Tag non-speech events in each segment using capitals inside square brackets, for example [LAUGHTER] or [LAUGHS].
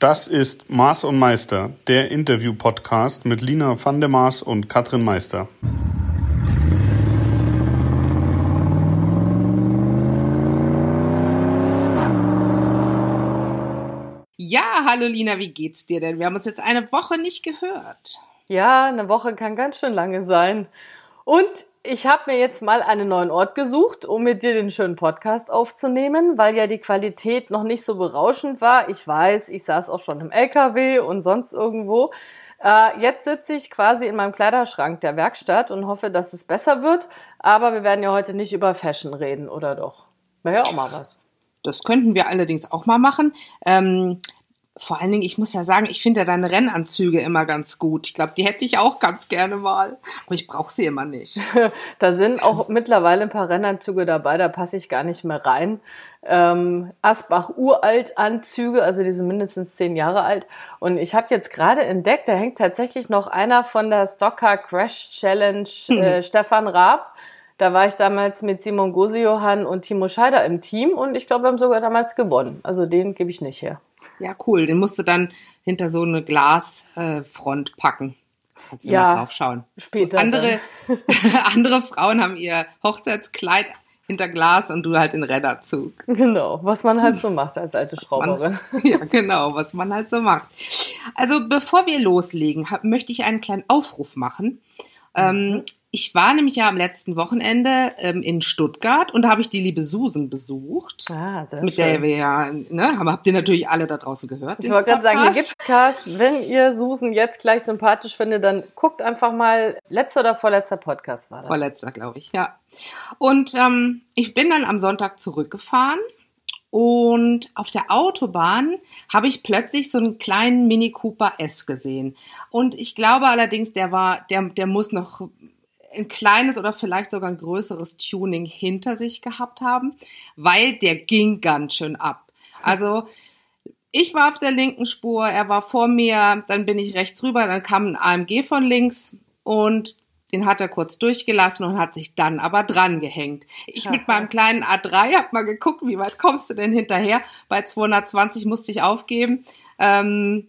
Das ist Maß und Meister, der Interview-Podcast mit Lina van der Maas und Katrin Meister. Ja, hallo Lina, wie geht's dir denn? Wir haben uns jetzt eine Woche nicht gehört. Ja, eine Woche kann ganz schön lange sein. Und ich habe mir jetzt mal einen neuen Ort gesucht, um mit dir den schönen Podcast aufzunehmen, weil ja die Qualität noch nicht so berauschend war. Ich weiß, ich saß auch schon im LKW und sonst irgendwo. Äh, jetzt sitze ich quasi in meinem Kleiderschrank der Werkstatt und hoffe, dass es besser wird. Aber wir werden ja heute nicht über Fashion reden, oder doch? Wäre ja auch mal was. Das könnten wir allerdings auch mal machen. Ähm, vor allen Dingen, ich muss ja sagen, ich finde ja deine Rennanzüge immer ganz gut. Ich glaube, die hätte ich auch ganz gerne mal. Aber ich brauche sie immer nicht. [LAUGHS] da sind auch mittlerweile ein paar Rennanzüge dabei, da passe ich gar nicht mehr rein. Ähm, Asbach Uralt-Anzüge, also die sind mindestens zehn Jahre alt. Und ich habe jetzt gerade entdeckt, da hängt tatsächlich noch einer von der Stocker Crash Challenge [LAUGHS] äh, hm. Stefan Raab. Da war ich damals mit Simon Gosejohann und Timo Scheider im Team und ich glaube, wir haben sogar damals gewonnen. Also den gebe ich nicht her. Ja, cool. Den musst du dann hinter so eine Glasfront äh, packen. Kannst du ja, mal drauf schauen. Später. andere, [LAUGHS] andere Frauen haben ihr Hochzeitskleid hinter Glas und du halt in Rennerzug. Genau, was man halt so macht als alte [LAUGHS] Schrauberin. Man, [LAUGHS] ja, genau, was man halt so macht. Also bevor wir loslegen, hab, möchte ich einen kleinen Aufruf machen. Ähm, mhm. Ich war nämlich ja am letzten Wochenende ähm, in Stuttgart und da habe ich die liebe Susan besucht. Ah, sehr mit schön. der wir ja, ne, habt ihr natürlich alle da draußen gehört. Ich wollte gerade sagen, hier gibt's Cast. Wenn ihr Susan jetzt gleich sympathisch findet, dann guckt einfach mal, letzter oder vorletzter Podcast war das? Vorletzter, glaube ich, ja. Und ähm, ich bin dann am Sonntag zurückgefahren und auf der Autobahn habe ich plötzlich so einen kleinen Mini Cooper S gesehen. Und ich glaube allerdings, der war, der, der muss noch ein kleines oder vielleicht sogar ein größeres Tuning hinter sich gehabt haben, weil der ging ganz schön ab. Also ich war auf der linken Spur, er war vor mir, dann bin ich rechts rüber, dann kam ein AMG von links und den hat er kurz durchgelassen und hat sich dann aber dran gehängt. Ich ja. mit meinem kleinen A3 hab mal geguckt, wie weit kommst du denn hinterher? Bei 220 musste ich aufgeben. Ähm,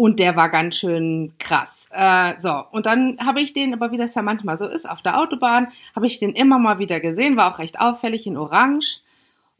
und der war ganz schön krass. Äh, so, und dann habe ich den, aber wie das ja manchmal so ist, auf der Autobahn, habe ich den immer mal wieder gesehen, war auch recht auffällig in Orange.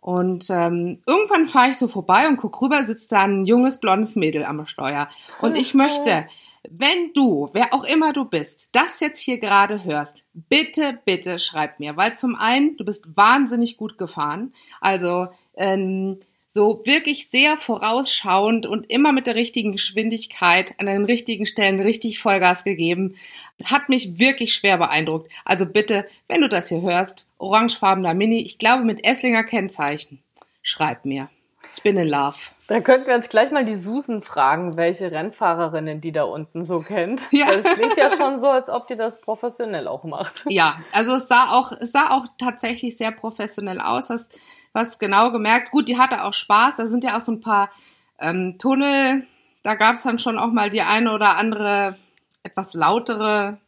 Und ähm, irgendwann fahre ich so vorbei und guck rüber, sitzt da ein junges blondes Mädel am Steuer. Und ich möchte, wenn du, wer auch immer du bist, das jetzt hier gerade hörst, bitte, bitte schreib mir, weil zum einen, du bist wahnsinnig gut gefahren. Also ähm, so wirklich sehr vorausschauend und immer mit der richtigen Geschwindigkeit an den richtigen Stellen richtig Vollgas gegeben. Hat mich wirklich schwer beeindruckt. Also bitte, wenn du das hier hörst, orangefarbener Mini, ich glaube mit Esslinger Kennzeichen, schreib mir. Ich bin in Love. Da könnten wir uns gleich mal die Susan fragen, welche Rennfahrerinnen die da unten so kennt. Ja. Es klingt ja schon so, als ob die das professionell auch macht. Ja, also es sah auch, es sah auch tatsächlich sehr professionell aus. Das was genau gemerkt. Gut, die hatte auch Spaß. Da sind ja auch so ein paar ähm, Tunnel. Da gab es dann schon auch mal die eine oder andere etwas lautere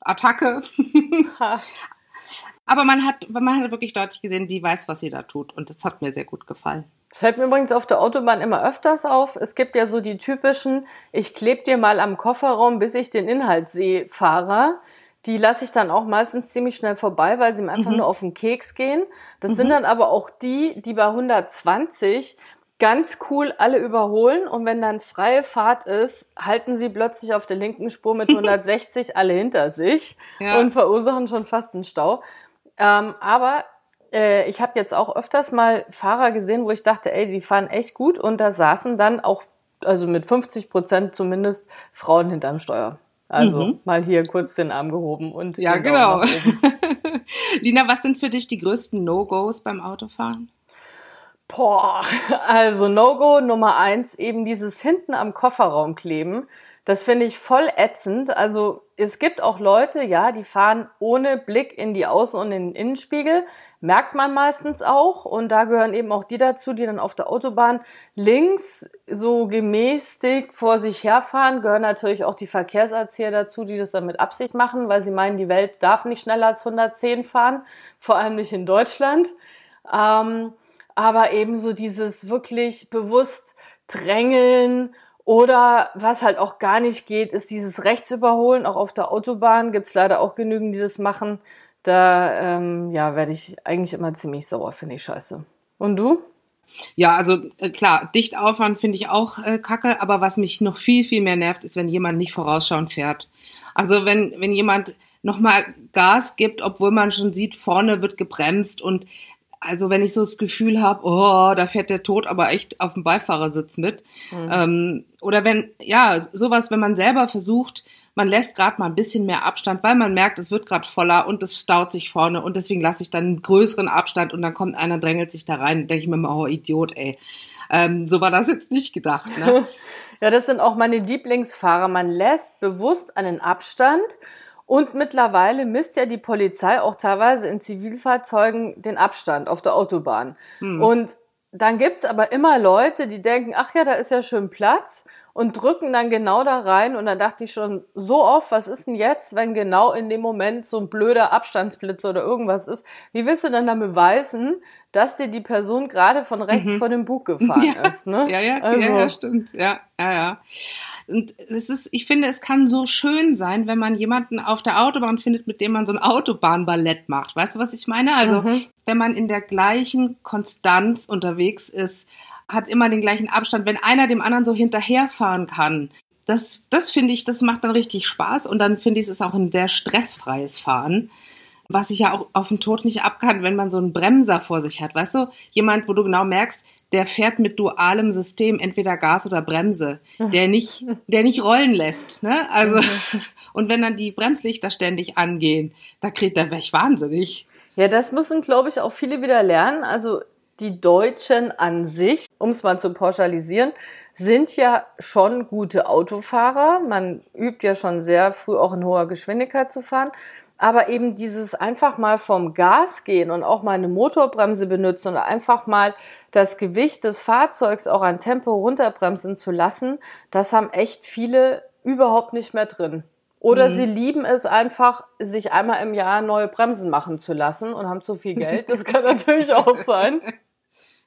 Attacke. [LAUGHS] Aber man hat, man hat wirklich deutlich gesehen, die weiß, was sie da tut. Und das hat mir sehr gut gefallen. Das fällt mir übrigens auf der Autobahn immer öfters auf. Es gibt ja so die typischen, ich klebe dir mal am Kofferraum, bis ich den Inhalt sehe, Fahrer die lasse ich dann auch meistens ziemlich schnell vorbei, weil sie mir einfach mhm. nur auf den Keks gehen. Das mhm. sind dann aber auch die, die bei 120 ganz cool alle überholen und wenn dann freie Fahrt ist, halten sie plötzlich auf der linken Spur mit [LAUGHS] 160 alle hinter sich ja. und verursachen schon fast einen Stau. Ähm, aber äh, ich habe jetzt auch öfters mal Fahrer gesehen, wo ich dachte, ey, die fahren echt gut und da saßen dann auch, also mit 50 Prozent zumindest, Frauen hinterm Steuer. Also mhm. mal hier kurz den Arm gehoben und ja genau. [LAUGHS] Lina, was sind für dich die größten No-Gos beim Autofahren? Boah, [LAUGHS] also No-Go Nummer eins eben dieses hinten am Kofferraum kleben. Das finde ich voll ätzend. Also es gibt auch Leute, ja, die fahren ohne Blick in die Außen- und in den Innenspiegel. Merkt man meistens auch. Und da gehören eben auch die dazu, die dann auf der Autobahn links so gemäßigt vor sich herfahren. Gehören natürlich auch die Verkehrserzieher dazu, die das dann mit Absicht machen, weil sie meinen, die Welt darf nicht schneller als 110 fahren. Vor allem nicht in Deutschland. Ähm, aber eben so dieses wirklich bewusst drängeln oder was halt auch gar nicht geht, ist dieses Rechtsüberholen. Auch auf der Autobahn gibt's leider auch genügend, die das machen. Da ähm, ja, werde ich eigentlich immer ziemlich sauer, finde ich scheiße. Und du? Ja, also äh, klar, dicht Aufwand finde ich auch äh, kacke, aber was mich noch viel, viel mehr nervt, ist, wenn jemand nicht vorausschauend fährt. Also wenn, wenn jemand nochmal Gas gibt, obwohl man schon sieht, vorne wird gebremst und also wenn ich so das Gefühl habe, oh, da fährt der Tod aber echt auf dem Beifahrersitz mit. Mhm. Ähm, oder wenn, ja, sowas, wenn man selber versucht, man lässt gerade mal ein bisschen mehr Abstand, weil man merkt, es wird gerade voller und es staut sich vorne und deswegen lasse ich dann einen größeren Abstand und dann kommt einer, drängelt sich da rein, denke ich mir mal, oh Idiot, ey. Ähm, so war das jetzt nicht gedacht. Ne? [LAUGHS] ja, das sind auch meine Lieblingsfahrer. Man lässt bewusst einen Abstand und mittlerweile misst ja die Polizei auch teilweise in Zivilfahrzeugen den Abstand auf der Autobahn. Hm. Und dann gibt's aber immer Leute, die denken, ach ja, da ist ja schön Platz und drücken dann genau da rein. Und dann dachte ich schon so oft, was ist denn jetzt, wenn genau in dem Moment so ein blöder Abstandsblitz oder irgendwas ist? Wie willst du dann dann beweisen, dass dir die Person gerade von rechts mhm. vor dem Bug gefahren [LAUGHS] ja. ist? Ne? Ja, ja, also. ja, ja, stimmt. Ja, ja, ja. Und es ist, ich finde, es kann so schön sein, wenn man jemanden auf der Autobahn findet, mit dem man so ein Autobahnballett macht. Weißt du, was ich meine? Also, mhm. wenn man in der gleichen Konstanz unterwegs ist, hat immer den gleichen Abstand. Wenn einer dem anderen so hinterherfahren kann, das, das finde ich, das macht dann richtig Spaß und dann finde ich, es ist auch ein sehr stressfreies Fahren. Was ich ja auch auf den Tod nicht abkann, wenn man so einen Bremser vor sich hat. Weißt du, jemand, wo du genau merkst, der fährt mit dualem System, entweder Gas oder Bremse, der [LAUGHS] nicht, der nicht rollen lässt, ne? Also, [LAUGHS] und wenn dann die Bremslichter ständig angehen, da kriegt der weg wahnsinnig. Ja, das müssen, glaube ich, auch viele wieder lernen. Also, die Deutschen an sich, um es mal zu pauschalisieren, sind ja schon gute Autofahrer. Man übt ja schon sehr früh auch in hoher Geschwindigkeit zu fahren. Aber eben dieses einfach mal vom Gas gehen und auch mal eine Motorbremse benutzen oder einfach mal das Gewicht des Fahrzeugs auch an Tempo runterbremsen zu lassen, das haben echt viele überhaupt nicht mehr drin. Oder mhm. sie lieben es einfach, sich einmal im Jahr neue Bremsen machen zu lassen und haben zu viel Geld. Das kann [LAUGHS] natürlich auch sein.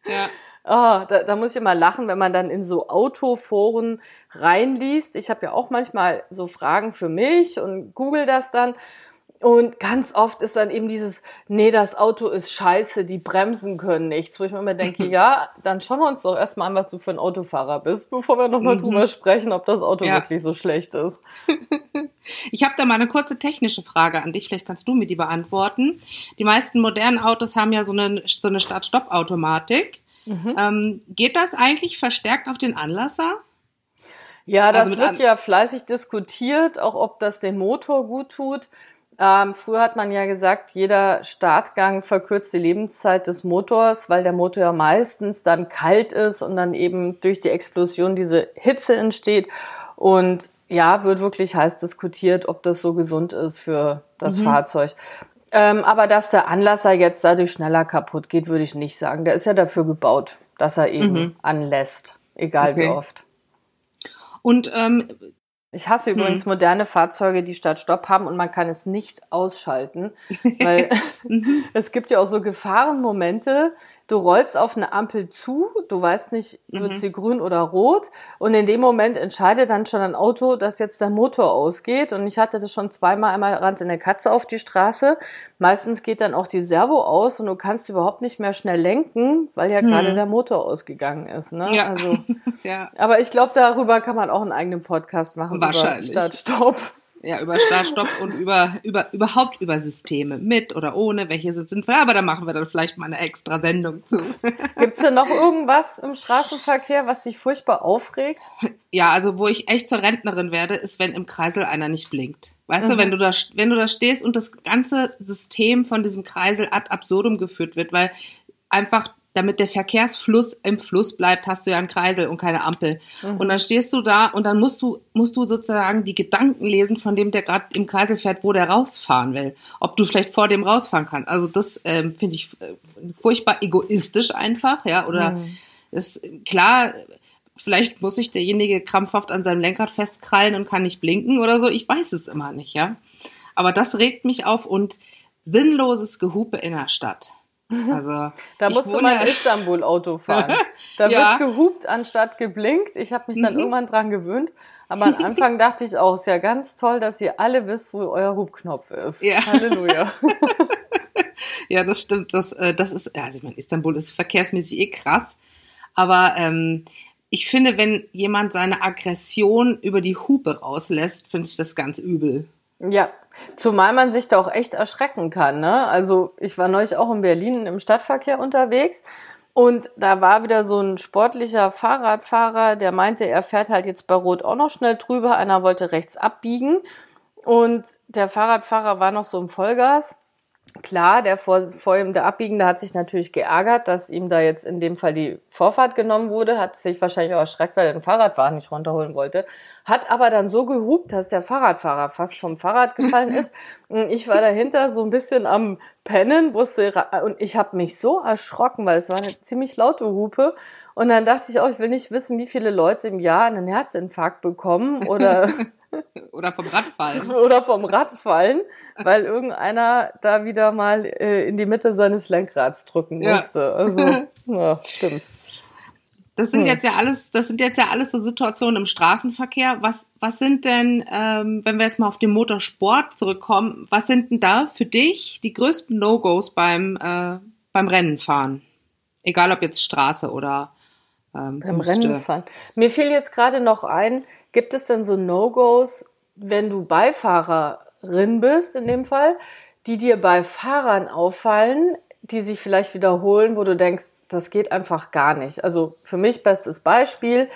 Ja. Oh, da, da muss ich immer lachen, wenn man dann in so Autoforen reinliest. Ich habe ja auch manchmal so Fragen für mich und google das dann. Und ganz oft ist dann eben dieses, nee, das Auto ist scheiße, die Bremsen können nichts. Wo ich mir immer denke, [LAUGHS] ja, dann schauen wir uns doch erstmal an, was du für ein Autofahrer bist, bevor wir nochmal mhm. drüber sprechen, ob das Auto ja. wirklich so schlecht ist. [LAUGHS] Ich habe da mal eine kurze technische Frage an dich, vielleicht kannst du mir die beantworten. Die meisten modernen Autos haben ja so eine, so eine Start-Stopp-Automatik. Mhm. Ähm, geht das eigentlich verstärkt auf den Anlasser? Ja, das also wird ja fleißig diskutiert, auch ob das den Motor gut tut. Ähm, früher hat man ja gesagt, jeder Startgang verkürzt die Lebenszeit des Motors, weil der Motor ja meistens dann kalt ist und dann eben durch die Explosion diese Hitze entsteht. Und ja, wird wirklich heiß diskutiert, ob das so gesund ist für das mhm. Fahrzeug. Ähm, aber dass der Anlasser jetzt dadurch schneller kaputt geht, würde ich nicht sagen. Der ist ja dafür gebaut, dass er eben mhm. anlässt, egal okay. wie oft. Und ähm, ich hasse übrigens hm. moderne Fahrzeuge, die Start-Stopp haben und man kann es nicht ausschalten, weil [LAUGHS] mhm. [LAUGHS] es gibt ja auch so Gefahrenmomente, du rollst auf eine Ampel zu, du weißt nicht, wird mhm. sie grün oder rot und in dem Moment entscheidet dann schon ein Auto, dass jetzt der Motor ausgeht und ich hatte das schon zweimal, einmal rannte eine Katze auf die Straße, meistens geht dann auch die Servo aus und du kannst überhaupt nicht mehr schnell lenken, weil ja mhm. gerade der Motor ausgegangen ist, ne? Ja. Also, [LAUGHS] ja. Aber ich glaube, darüber kann man auch einen eigenen Podcast machen. Wahrscheinlich. Start, Stopp. Ja, über Startstopp und über, über, überhaupt über Systeme. Mit oder ohne, welche sind sinnvoll. Aber da machen wir dann vielleicht mal eine extra Sendung zu. [LAUGHS] Gibt's denn noch irgendwas im Straßenverkehr, was dich furchtbar aufregt? Ja, also wo ich echt zur Rentnerin werde, ist, wenn im Kreisel einer nicht blinkt. Weißt mhm. du, wenn du da, wenn du da stehst und das ganze System von diesem Kreisel ad absurdum geführt wird, weil einfach damit der Verkehrsfluss im Fluss bleibt, hast du ja einen Kreisel und keine Ampel. Mhm. Und dann stehst du da und dann musst du, musst du sozusagen die Gedanken lesen von dem, der gerade im Kreisel fährt, wo der rausfahren will. Ob du vielleicht vor dem rausfahren kannst. Also das ähm, finde ich äh, furchtbar egoistisch einfach, ja. Oder mhm. ist klar, vielleicht muss sich derjenige krampfhaft an seinem Lenkrad festkrallen und kann nicht blinken oder so. Ich weiß es immer nicht, ja. Aber das regt mich auf und sinnloses Gehupe in der Stadt. [LAUGHS] Also, da musste man ja Istanbul Auto [LAUGHS] fahren. Da ja. wird gehupt anstatt geblinkt. Ich habe mich dann mhm. irgendwann dran gewöhnt. Aber am Anfang [LAUGHS] dachte ich auch, ist ja ganz toll, dass ihr alle wisst, wo euer Hubknopf ist. Ja. Halleluja. ja, das stimmt. Das, äh, das ist, also ich meine, Istanbul ist verkehrsmäßig eh krass. Aber ähm, ich finde, wenn jemand seine Aggression über die Hupe rauslässt, finde ich das ganz übel. Ja, zumal man sich da auch echt erschrecken kann. Ne? Also ich war neulich auch in Berlin im Stadtverkehr unterwegs und da war wieder so ein sportlicher Fahrradfahrer, der meinte, er fährt halt jetzt bei Rot auch noch schnell drüber. Einer wollte rechts abbiegen und der Fahrradfahrer war noch so im Vollgas Klar, der vor, vor ihm, der Abbiegende hat sich natürlich geärgert, dass ihm da jetzt in dem Fall die Vorfahrt genommen wurde, hat sich wahrscheinlich auch erschreckt, weil er den Fahrradfahrer nicht runterholen wollte, hat aber dann so gehupt, dass der Fahrradfahrer fast vom Fahrrad gefallen ist. [LAUGHS] Und ich war dahinter so ein bisschen am Pennen, wusste, und ich habe mich so erschrocken, weil es war eine ziemlich laute Hupe. Und dann dachte ich auch, ich will nicht wissen, wie viele Leute im Jahr einen Herzinfarkt bekommen oder [LAUGHS] Oder vom Radfallen. [LAUGHS] Oder vom Radfallen, weil irgendeiner da wieder mal äh, in die Mitte seines Lenkrads drücken musste. Ja. Also, [LAUGHS] ja, stimmt. Das sind hm. jetzt ja alles, das sind jetzt ja alles so Situationen im Straßenverkehr. Was, was sind denn, ähm, wenn wir jetzt mal auf den Motorsport zurückkommen, was sind denn da für dich die größten No-Gos beim, äh, beim Rennenfahren? Egal ob jetzt Straße oder ähm, beim Rennenfahren. Mir fiel jetzt gerade noch ein, Gibt es denn so No-Gos, wenn du Beifahrerin bist in dem Fall, die dir bei Fahrern auffallen, die sich vielleicht wiederholen, wo du denkst, das geht einfach gar nicht. Also für mich bestes Beispiel,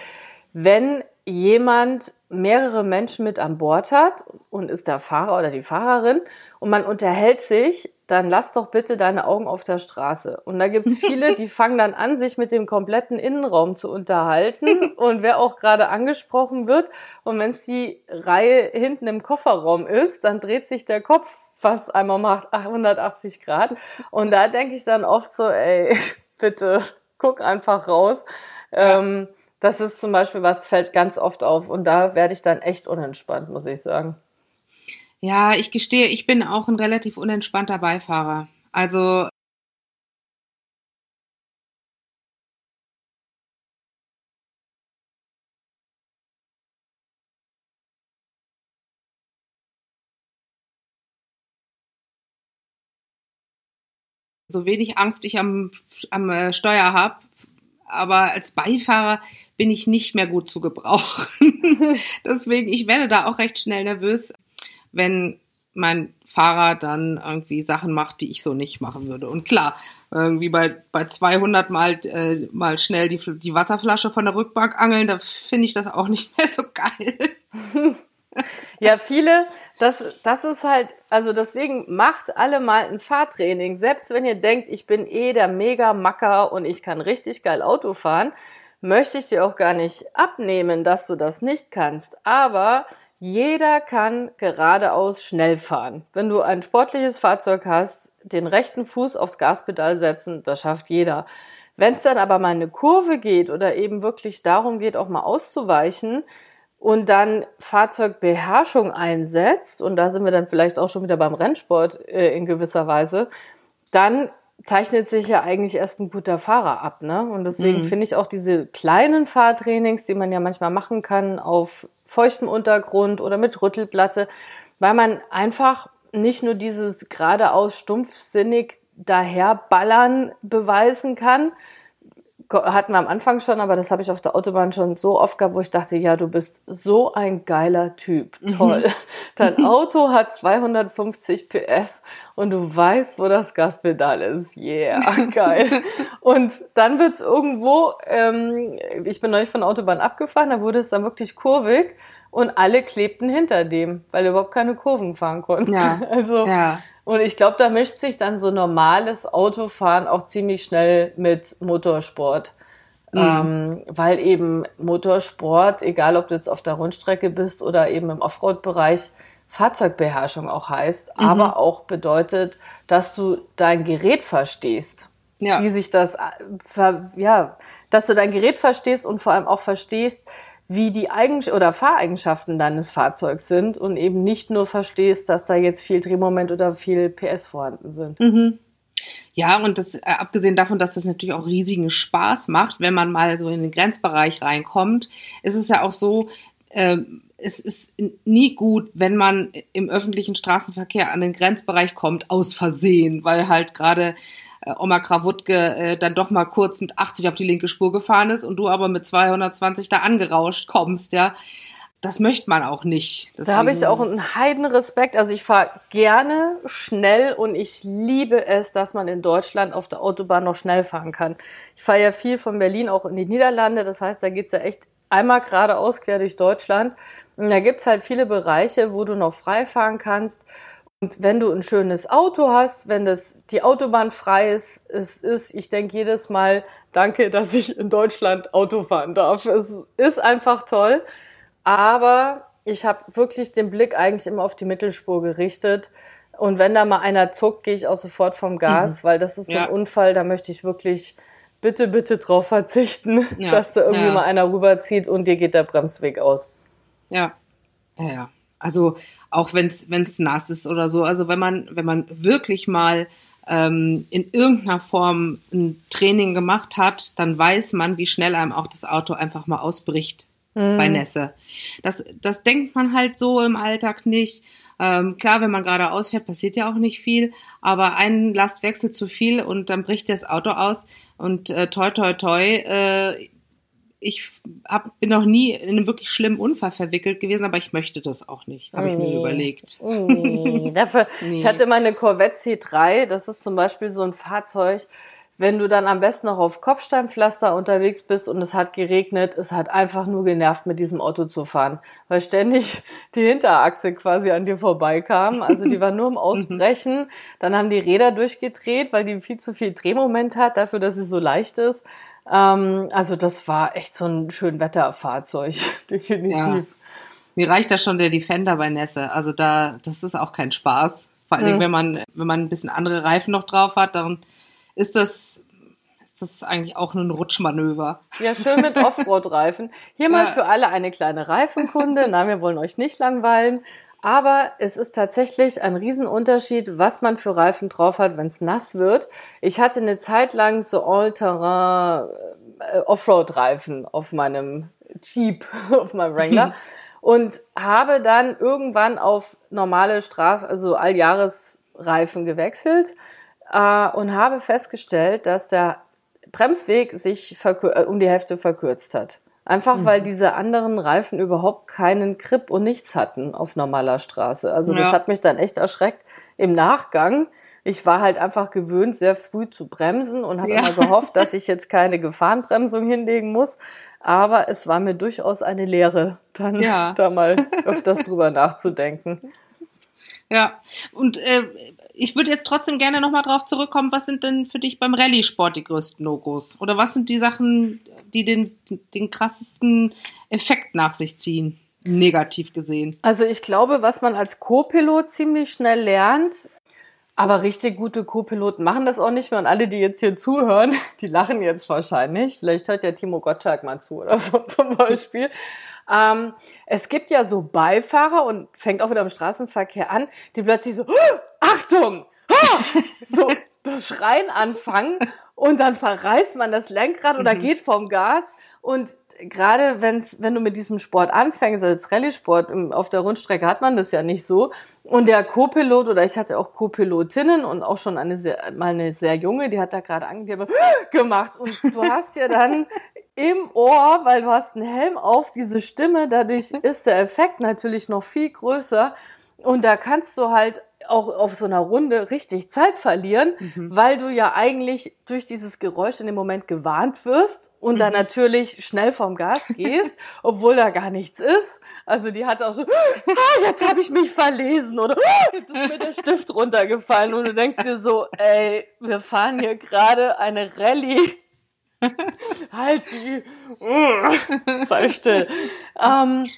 wenn jemand mehrere Menschen mit an Bord hat und ist der Fahrer oder die Fahrerin und man unterhält sich dann lass doch bitte deine Augen auf der Straße. Und da gibt's viele, die [LAUGHS] fangen dann an, sich mit dem kompletten Innenraum zu unterhalten und wer auch gerade angesprochen wird. Und wenn es die Reihe hinten im Kofferraum ist, dann dreht sich der Kopf fast einmal mal 180 Grad. Und da denke ich dann oft so, ey, [LAUGHS] bitte guck einfach raus. Ja. Ähm, das ist zum Beispiel was, fällt ganz oft auf. Und da werde ich dann echt unentspannt, muss ich sagen. Ja, ich gestehe, ich bin auch ein relativ unentspannter Beifahrer. Also so wenig Angst ich am, am äh, Steuer habe, aber als Beifahrer bin ich nicht mehr gut zu gebrauchen. [LAUGHS] Deswegen, ich werde da auch recht schnell nervös wenn mein Fahrer dann irgendwie Sachen macht, die ich so nicht machen würde. Und klar, irgendwie bei, bei 200 mal, äh, mal schnell die, die Wasserflasche von der Rückbank angeln, da finde ich das auch nicht mehr so geil. ja, viele, das, das ist halt, also deswegen macht alle mal ein Fahrtraining. Selbst wenn ihr denkt, ich bin eh der Mega-Macker und ich kann richtig geil Auto fahren, möchte ich dir auch gar nicht abnehmen, dass du das nicht kannst. Aber jeder kann geradeaus schnell fahren. Wenn du ein sportliches Fahrzeug hast, den rechten Fuß aufs Gaspedal setzen, das schafft jeder. Wenn es dann aber mal eine Kurve geht oder eben wirklich darum geht, auch mal auszuweichen und dann Fahrzeugbeherrschung einsetzt, und da sind wir dann vielleicht auch schon wieder beim Rennsport äh, in gewisser Weise, dann zeichnet sich ja eigentlich erst ein guter Fahrer ab. Ne? Und deswegen mhm. finde ich auch diese kleinen Fahrtrainings, die man ja manchmal machen kann auf feuchtem Untergrund oder mit Rüttelplatte, weil man einfach nicht nur dieses geradeaus stumpfsinnig daherballern beweisen kann, hatten wir am Anfang schon, aber das habe ich auf der Autobahn schon so oft gehabt, wo ich dachte, ja, du bist so ein geiler Typ. Mhm. Toll. [LAUGHS] Dein Auto hat 250 PS und du weißt, wo das Gaspedal ist. Yeah, [LAUGHS] geil. und dann wird's irgendwo, ähm, ich bin neulich von der Autobahn abgefahren, da wurde es dann wirklich kurvig und alle klebten hinter dem, weil er überhaupt keine Kurven fahren konnten. Ja. [LAUGHS] Also, ja. Und ich glaube, da mischt sich dann so normales Autofahren auch ziemlich schnell mit Motorsport. Mhm. Ähm, weil eben Motorsport, egal ob du jetzt auf der Rundstrecke bist oder eben im Offroad-Bereich, Fahrzeugbeherrschung auch heißt, mhm. aber auch bedeutet, dass du dein Gerät verstehst. Ja. Wie sich das, äh, ja, dass du dein Gerät verstehst und vor allem auch verstehst, wie die Eigen oder Fahreigenschaften deines Fahrzeugs sind und eben nicht nur verstehst, dass da jetzt viel Drehmoment oder viel PS vorhanden sind. Mhm. Ja, und das, äh, abgesehen davon, dass das natürlich auch riesigen Spaß macht, wenn man mal so in den Grenzbereich reinkommt, ist es ja auch so, äh, es ist nie gut, wenn man im öffentlichen Straßenverkehr an den Grenzbereich kommt, aus Versehen, weil halt gerade äh, Oma Krawutke äh, dann doch mal kurz mit 80 auf die linke Spur gefahren ist und du aber mit 220 da angerauscht kommst, ja das möchte man auch nicht. Deswegen. Da habe ich auch einen heiden Respekt. Also ich fahre gerne schnell und ich liebe es, dass man in Deutschland auf der Autobahn noch schnell fahren kann. Ich fahre ja viel von Berlin auch in die Niederlande. Das heißt, da geht's ja echt einmal geradeaus quer durch Deutschland. Und da gibt's halt viele Bereiche, wo du noch frei fahren kannst. Und wenn du ein schönes Auto hast, wenn das die Autobahn frei ist, es ist, ich denke jedes Mal, danke, dass ich in Deutschland Auto fahren darf. Es ist einfach toll. Aber ich habe wirklich den Blick eigentlich immer auf die Mittelspur gerichtet. Und wenn da mal einer zuckt, gehe ich auch sofort vom Gas, mhm. weil das ist so ein Unfall, da möchte ich wirklich bitte, bitte drauf verzichten, ja. dass da irgendwie ja. mal einer rüberzieht und dir geht der Bremsweg aus. Ja, ja, ja. Also auch wenn es nass ist oder so. Also wenn man, wenn man wirklich mal ähm, in irgendeiner Form ein Training gemacht hat, dann weiß man, wie schnell einem auch das Auto einfach mal ausbricht mhm. bei Nässe. Das, das denkt man halt so im Alltag nicht. Ähm, klar, wenn man gerade ausfährt, passiert ja auch nicht viel, aber ein Lastwechsel zu viel und dann bricht das Auto aus und äh, toi toi toi, äh, ich hab, bin noch nie in einem wirklich schlimmen Unfall verwickelt gewesen, aber ich möchte das auch nicht, habe ich mir überlegt. Nee. Dafür, [LAUGHS] nee. Ich hatte meine Corvette C3, das ist zum Beispiel so ein Fahrzeug, wenn du dann am besten noch auf Kopfsteinpflaster unterwegs bist und es hat geregnet, es hat einfach nur genervt, mit diesem Auto zu fahren, weil ständig die Hinterachse quasi an dir vorbeikam. Also die war nur im [LAUGHS] Ausbrechen. Dann haben die Räder durchgedreht, weil die viel zu viel Drehmoment hat, dafür, dass sie so leicht ist. Ähm, also das war echt so ein schön Wetterfahrzeug, [LAUGHS] definitiv. Ja. Mir reicht da schon der Defender bei Nässe. Also da, das ist auch kein Spaß. Vor allen Dingen, hm. wenn man, wenn man ein bisschen andere Reifen noch drauf hat, dann ist das, ist das eigentlich auch nur ein Rutschmanöver. Ja, schön mit [LAUGHS] Offroad-Reifen. Hier mal für alle eine kleine Reifenkunde. Nein, wir wollen euch nicht langweilen. Aber es ist tatsächlich ein Riesenunterschied, was man für Reifen drauf hat, wenn es nass wird. Ich hatte eine Zeit lang so All-Terrain äh, Offroad-Reifen auf meinem Jeep, [LAUGHS] auf meinem Wrangler. [LAUGHS] und habe dann irgendwann auf normale Strafe, also Alljahresreifen gewechselt äh, und habe festgestellt, dass der Bremsweg sich äh, um die Hälfte verkürzt hat. Einfach mhm. weil diese anderen Reifen überhaupt keinen Grip und nichts hatten auf normaler Straße. Also das hat mich dann echt erschreckt. Im Nachgang, ich war halt einfach gewöhnt, sehr früh zu bremsen und habe ja. immer gehofft, dass ich jetzt keine Gefahrenbremsung hinlegen muss. Aber es war mir durchaus eine Lehre, dann ja. [LAUGHS] da mal öfters drüber nachzudenken. Ja, und äh, ich würde jetzt trotzdem gerne nochmal drauf zurückkommen, was sind denn für dich beim Rallye-Sport die größten Logos? Oder was sind die Sachen, die den, den krassesten Effekt nach sich ziehen? Negativ gesehen. Also ich glaube, was man als Co-Pilot ziemlich schnell lernt, aber richtig gute Co-Piloten machen das auch nicht mehr. Und alle, die jetzt hier zuhören, [LAUGHS] die lachen jetzt wahrscheinlich. Vielleicht hört ja Timo Gottschalk mal zu oder so [LAUGHS] zum Beispiel. Ähm, es gibt ja so Beifahrer und fängt auch wieder im Straßenverkehr an, die plötzlich so, Achtung! Oh! So das Schreien anfangen und dann verreißt man das Lenkrad oder mhm. geht vom Gas und gerade wenn's, wenn du mit diesem Sport anfängst, als Rallye-Sport, auf der Rundstrecke hat man das ja nicht so. Und der Co-Pilot oder ich hatte auch Co-Pilotinnen und auch schon eine sehr, mal eine sehr junge, die hat da gerade [GASPS] gemacht. Und du hast ja dann im Ohr, weil du hast einen Helm auf, diese Stimme, dadurch ist der Effekt natürlich noch viel größer. Und da kannst du halt auch auf so einer Runde richtig Zeit verlieren, mhm. weil du ja eigentlich durch dieses Geräusch in dem Moment gewarnt wirst und mhm. dann natürlich schnell vom Gas [LAUGHS] gehst, obwohl da gar nichts ist. Also die hat auch so, ah, jetzt habe ich mich verlesen oder ah, jetzt ist mir der Stift runtergefallen und du denkst dir so, ey, wir fahren hier gerade eine Rallye. [LAUGHS] halt die, sei still. Ähm,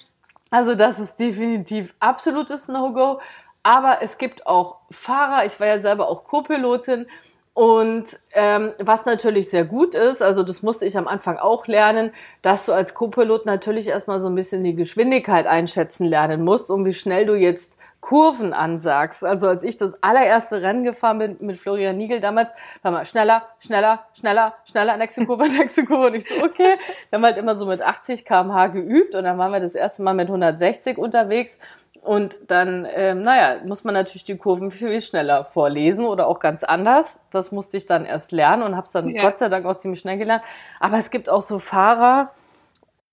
also das ist definitiv absolutes No-Go. Aber es gibt auch Fahrer, ich war ja selber auch Co-Pilotin, Und ähm, was natürlich sehr gut ist, also das musste ich am Anfang auch lernen, dass du als Co-Pilot natürlich erstmal so ein bisschen die Geschwindigkeit einschätzen lernen musst, um wie schnell du jetzt Kurven ansagst. Also als ich das allererste Rennen gefahren bin mit Florian Niegel damals, war mal schneller, schneller, schneller, schneller, nächste Kurve, [LAUGHS] nächste Kurve. Und ich so, okay. Wir haben halt immer so mit 80 kmh geübt und dann waren wir das erste Mal mit 160 unterwegs. Und dann, ähm, naja, muss man natürlich die Kurven viel schneller vorlesen oder auch ganz anders. Das musste ich dann erst lernen und habe es dann ja. Gott sei Dank auch ziemlich schnell gelernt. Aber es gibt auch so Fahrer,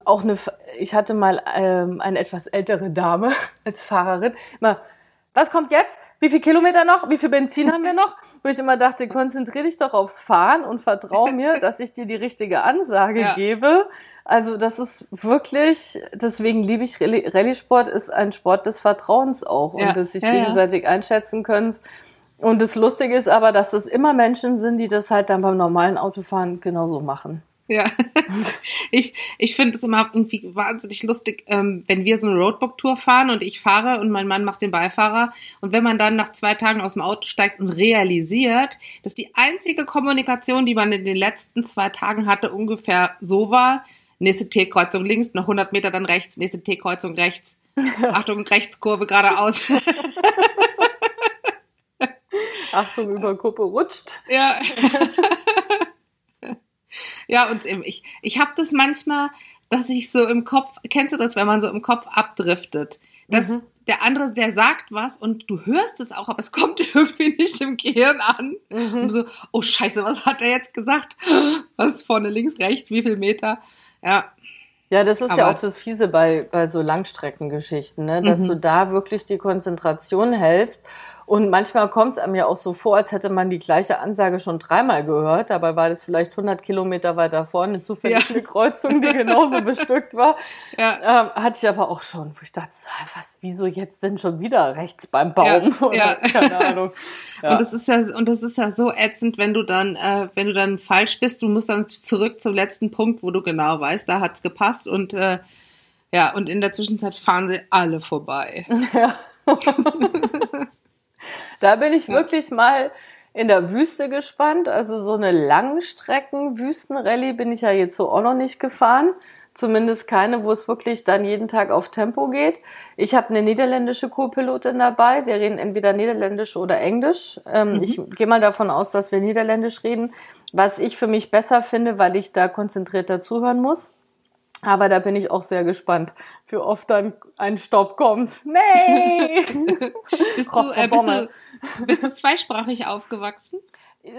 auch eine, ich hatte mal ähm, eine etwas ältere Dame [LAUGHS] als Fahrerin. Immer, was kommt jetzt? Wie viel Kilometer noch? Wie viel Benzin haben wir noch? Wo ich immer dachte, konzentriere dich doch aufs Fahren und vertraue mir, [LAUGHS] dass ich dir die richtige Ansage ja. gebe. Also das ist wirklich, deswegen liebe ich Rallye-Sport, ist ein Sport des Vertrauens auch ja. und dass sich ja, gegenseitig einschätzen können. Und das Lustige ist aber, dass das immer Menschen sind, die das halt dann beim normalen Autofahren genauso machen. Ja, [LAUGHS] ich, ich finde es immer irgendwie wahnsinnig lustig, ähm, wenn wir so eine Roadbook-Tour fahren und ich fahre und mein Mann macht den Beifahrer und wenn man dann nach zwei Tagen aus dem Auto steigt und realisiert, dass die einzige Kommunikation, die man in den letzten zwei Tagen hatte, ungefähr so war, nächste T-Kreuzung links, noch 100 Meter dann rechts, nächste T-Kreuzung rechts, [LAUGHS] Achtung, Rechtskurve geradeaus. [LAUGHS] Achtung, über Kuppe rutscht. Ja. Ja, und ich, ich habe das manchmal, dass ich so im Kopf, kennst du das, wenn man so im Kopf abdriftet? Dass mhm. der andere, der sagt was und du hörst es auch, aber es kommt [LAUGHS] irgendwie nicht im Gehirn an. Mhm. Und so, oh Scheiße, was hat er jetzt gesagt? [GASPS] Was vorne, links, rechts, wie viel Meter? Ja. Ja, das ist aber ja auch das Fiese bei, bei so Langstreckengeschichten, ne? dass mhm. du da wirklich die Konzentration hältst und manchmal kommt es einem ja auch so vor, als hätte man die gleiche Ansage schon dreimal gehört. Dabei war das vielleicht 100 Kilometer weiter vorne zufällig ja. eine Kreuzung, die genauso [LAUGHS] bestückt war. Ja. Ähm, hatte ich aber auch schon, wo ich dachte, was, wieso jetzt denn schon wieder rechts beim Baum? [LAUGHS] Ja, ja. keine Ahnung. [LAUGHS] Ja. Und das ist ja, und das ist ja so ätzend, wenn du dann, äh, wenn du dann falsch bist, du musst dann zurück zum letzten Punkt, wo du genau weißt, da hat's gepasst und äh, ja, und in der Zwischenzeit fahren sie alle vorbei. Ja. Da bin ich wirklich mal in der Wüste gespannt. Also so eine Langstrecken-Wüstenrallye bin ich ja jetzt so auch noch nicht gefahren. Zumindest keine, wo es wirklich dann jeden Tag auf Tempo geht. Ich habe eine niederländische Co-Pilotin dabei. Wir reden entweder Niederländisch oder Englisch. Ähm, mhm. Ich gehe mal davon aus, dass wir Niederländisch reden, was ich für mich besser finde, weil ich da konzentrierter zuhören muss. Aber da bin ich auch sehr gespannt, wie oft dann ein Stopp kommt. Nee! [LAUGHS] bist, du, äh, bist, du, [LAUGHS] bist du zweisprachig aufgewachsen?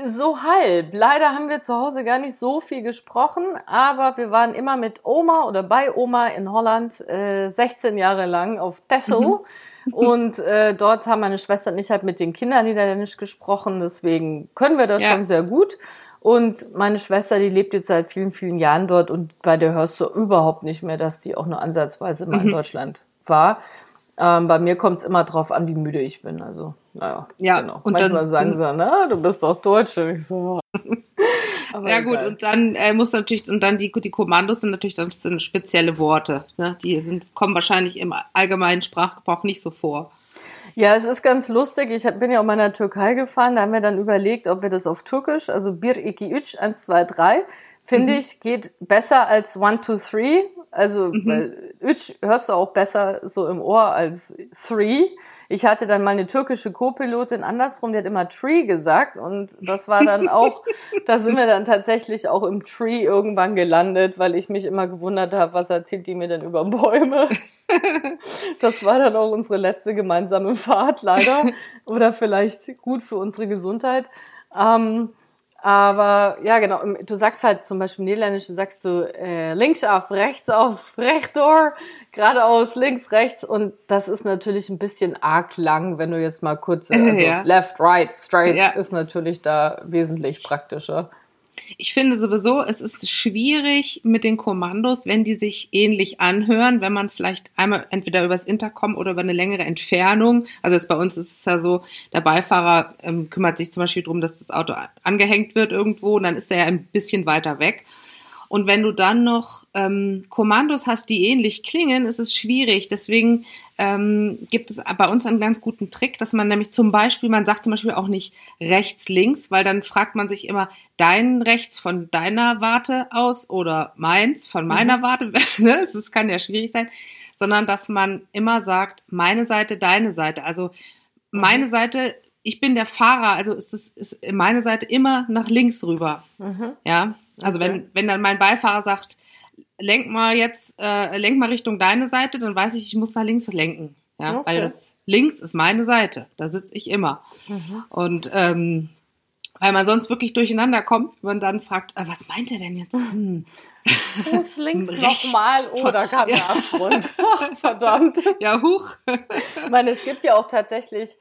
So halb. Leider haben wir zu Hause gar nicht so viel gesprochen, aber wir waren immer mit Oma oder bei Oma in Holland äh, 16 Jahre lang auf Texel. Mhm. [LAUGHS] Und äh, dort haben meine Schwester und ich halt mit den Kindern Niederländisch gesprochen, deswegen können wir das ja. schon sehr gut. Und meine Schwester, die lebt jetzt seit vielen, vielen Jahren dort und bei der hörst du überhaupt nicht mehr, dass die auch nur ansatzweise mal mhm. in Deutschland war. Ähm, bei mir kommt es immer drauf an, wie müde ich bin. Also, naja, ja, genau. Und Manchmal sagen sie, na, du bist doch Deutsch. Ich so, [LAUGHS] ja gut, und dann äh, muss natürlich, und dann die, die Kommandos sind natürlich dann sind spezielle Worte. Ne? Die sind, kommen wahrscheinlich im allgemeinen Sprachgebrauch nicht so vor. Ja, es ist ganz lustig. Ich bin ja auch mal in der Türkei gefahren. Da haben wir dann überlegt, ob wir das auf Türkisch, also Bir, iki, üç, eins, zwei, drei, finde mhm. ich, geht besser als one, two, three. Also, mhm. weil üç hörst du auch besser so im Ohr als three. Ich hatte dann mal eine türkische Co-Pilotin andersrum, die hat immer Tree gesagt und das war dann auch, [LAUGHS] da sind wir dann tatsächlich auch im Tree irgendwann gelandet, weil ich mich immer gewundert habe, was erzählt die mir denn über Bäume? [LAUGHS] Das war dann auch unsere letzte gemeinsame Fahrt leider [LAUGHS] oder vielleicht gut für unsere Gesundheit. Ähm, aber ja, genau. Du sagst halt zum Beispiel im Niederländischen sagst du äh, links auf, rechts auf, rechtdoor, geradeaus, links, rechts. Und das ist natürlich ein bisschen arg lang, wenn du jetzt mal kurz, [LAUGHS] also ja. left, right, straight ja. ist natürlich da wesentlich praktischer. Ich finde sowieso, es ist schwierig mit den Kommandos, wenn die sich ähnlich anhören, wenn man vielleicht einmal entweder übers Intercom oder über eine längere Entfernung, also jetzt bei uns ist es ja so, der Beifahrer ähm, kümmert sich zum Beispiel darum, dass das Auto angehängt wird irgendwo und dann ist er ja ein bisschen weiter weg. Und wenn du dann noch ähm, Kommandos hast, die ähnlich klingen, ist es schwierig. Deswegen ähm, gibt es bei uns einen ganz guten Trick, dass man nämlich zum Beispiel, man sagt zum Beispiel auch nicht rechts, links, weil dann fragt man sich immer, dein rechts von deiner Warte aus oder meins von meiner mhm. Warte. [LAUGHS] Ne? das kann ja schwierig sein. Sondern dass man immer sagt, meine Seite, deine Seite. Also meine mhm. Seite ich bin der Fahrer, also ist das ist meine Seite immer nach links rüber. Mhm. Ja, also okay. wenn wenn dann mein Beifahrer sagt, lenk mal jetzt, äh, lenk mal Richtung deine Seite, dann weiß ich, ich muss nach links lenken. Ja, okay. weil das links ist meine Seite, da sitze ich immer. Mhm. Und ähm, weil man sonst wirklich durcheinander kommt, wenn man dann fragt, äh, was meint er denn jetzt? [LAUGHS] Hm. Ist links [LAUGHS] nochmal oder [LAUGHS] kam ja. der Abgrund? verdammt. Ja, huch. Ich meine, es gibt ja auch tatsächlich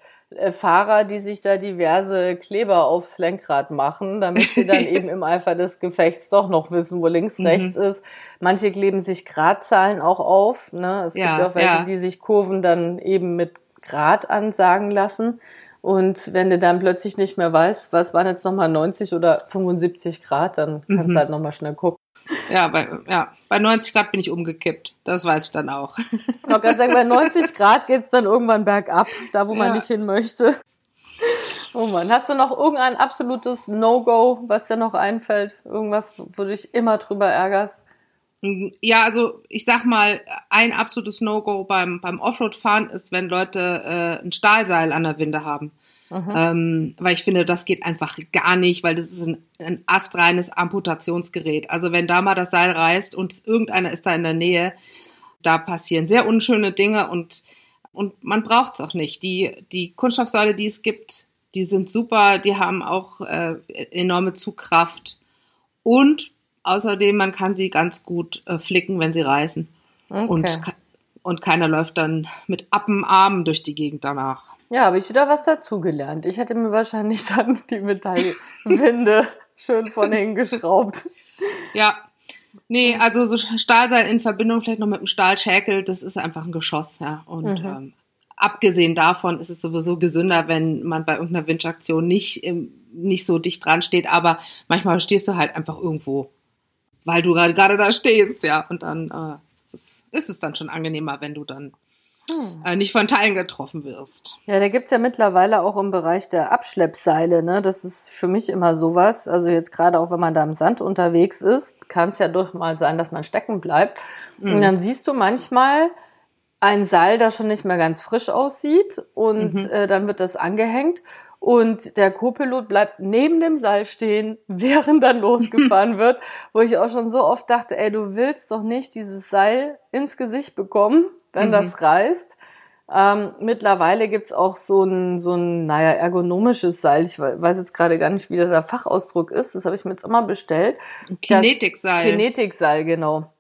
Fahrer, die sich da diverse Kleber aufs Lenkrad machen, damit sie dann [LAUGHS] eben im Eifer des Gefechts doch noch wissen, wo links, mhm. rechts ist. Manche kleben sich Gradzahlen auch auf. Ne? Es ja, gibt auch welche, ja. die sich Kurven dann eben mit Grad ansagen lassen. Und wenn du dann plötzlich nicht mehr weißt, was waren jetzt nochmal 90 oder 75 Grad, dann kannst mhm. du halt nochmal schnell gucken. Ja, bei, ja, bei 90 Grad bin ich umgekippt. Das weiß ich dann auch. Ich wollte sagen, bei 90 [LAUGHS] Grad geht es dann irgendwann bergab, da wo man ja. nicht hin möchte. Oh Mann, hast du noch irgendein absolutes No-Go, was dir noch einfällt? Irgendwas, wo du dich immer drüber ärgerst? Ja, also ich sag mal, ein absolutes No-Go beim, beim Offroad-Fahren ist, wenn Leute äh, ein Stahlseil an der Winde haben. Mhm. Ähm, weil ich finde, das geht einfach gar nicht, weil das ist ein, ein astreines Amputationsgerät. Also wenn da mal das Seil reißt und irgendeiner ist da in der Nähe, da passieren sehr unschöne Dinge und, und man braucht es auch nicht. Die, die Kunststoffsäule, die es gibt, die sind super, die haben auch äh, enorme Zugkraft und außerdem, man kann sie ganz gut äh, flicken, wenn sie reißen. Okay. Und, und keiner läuft dann mit Appenarmen durch die Gegend danach. Ja, habe ich wieder was dazugelernt. Ich hätte mir wahrscheinlich [LAUGHS] dann die Metallwinde schön von [LAUGHS] hingeschraubt. Ja. Nee, also so Stahlseil in Verbindung vielleicht noch mit einem Stahlschäkel, das ist einfach ein Geschoss, ja. Und mhm. ähm, abgesehen davon ist es sowieso gesünder, wenn man bei irgendeiner Windaktion nicht, nicht so dicht dran steht, aber manchmal stehst du halt einfach irgendwo, weil du gerade da stehst, ja. Und dann äh, ist, es, ist es dann schon angenehmer, wenn du dann hm. äh, nicht von Teilen getroffen wirst. Ja, da gibt's ja mittlerweile auch im Bereich der Abschleppseile, ne? Das ist für mich immer sowas. Also jetzt gerade auch, wenn man da im Sand unterwegs ist, kann es ja doch mal sein, dass man stecken bleibt. Mhm. Und dann siehst du manchmal ein Seil, das schon nicht mehr ganz frisch aussieht und mhm. äh, dann wird das angehängt und der Co-Pilot bleibt neben dem Seil stehen, [LAUGHS] während dann losgefahren [LAUGHS] wird, wo ich auch schon so oft dachte, ey, du willst doch nicht dieses Seil ins Gesicht bekommen wenn mhm. das reißt. Ähm, mittlerweile gibt's auch so ein, so ein, naja, ergonomisches Seil. Ich weiß jetzt gerade gar nicht, wie der Fachausdruck ist. Das habe ich mir jetzt immer bestellt. Kinetikseil. Kinetikseil, genau.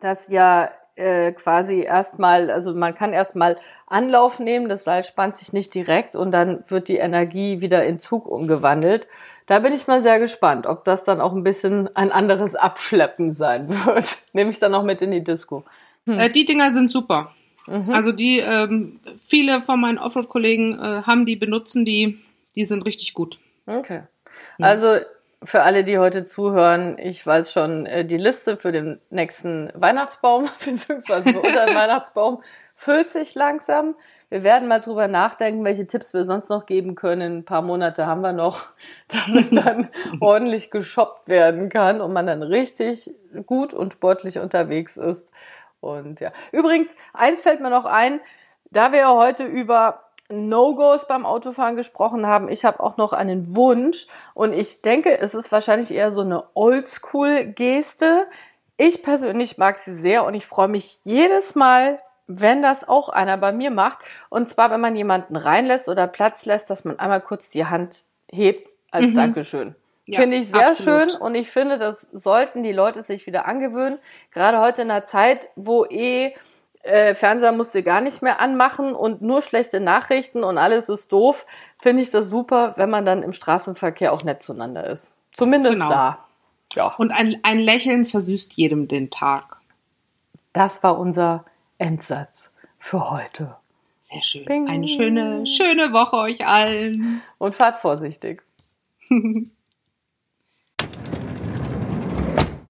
Das ja äh, quasi erstmal, also man kann erstmal Anlauf nehmen, das Seil spannt sich nicht direkt und dann wird die Energie wieder in Zug umgewandelt. Da bin ich mal sehr gespannt, ob das dann auch ein bisschen ein anderes Abschleppen sein [LAUGHS] wird. Nehme ich dann auch mit in die Disco. Hm. Äh, die Dinger sind super. Mhm. Also die, ähm, viele von meinen Offroad-Kollegen äh, haben die, benutzen die, die sind richtig gut. Okay. Also für alle, die heute zuhören, ich weiß schon äh, die Liste für den nächsten Weihnachtsbaum, [LAUGHS] beziehungsweise für unseren [LAUGHS] Weihnachtsbaum, füllt sich langsam. Wir werden mal drüber nachdenken, welche Tipps wir sonst noch geben können. Ein paar Monate haben wir noch, [LAUGHS] damit dann ordentlich geshoppt werden kann und man dann richtig gut und sportlich unterwegs ist. Und ja. Übrigens, eins fällt mir noch ein, da wir ja heute über No-Gos beim Autofahren gesprochen haben, ich habe auch noch einen Wunsch und ich denke, es ist wahrscheinlich eher so eine Oldschool-Geste. Ich persönlich mag sie sehr und ich freue mich jedes Mal, wenn das auch einer bei mir macht. Und zwar, wenn man jemanden reinlässt oder Platz lässt, dass man einmal kurz die Hand hebt als mhm. Dankeschön. Ja, finde ich sehr absolut. schön und ich finde, das sollten die Leute sich wieder angewöhnen. Gerade heute in einer Zeit, wo eh äh, Fernseher musste gar nicht mehr anmachen und nur schlechte Nachrichten und alles ist doof, finde ich das super, wenn man dann im Straßenverkehr auch nett zueinander ist. Zumindest genau. da. Ja. Und ein, ein Lächeln versüßt jedem den Tag. Das war unser Endsatz für heute. Sehr schön. Bing. Eine schöne, schöne Woche euch allen. Und fahrt vorsichtig. [LAUGHS]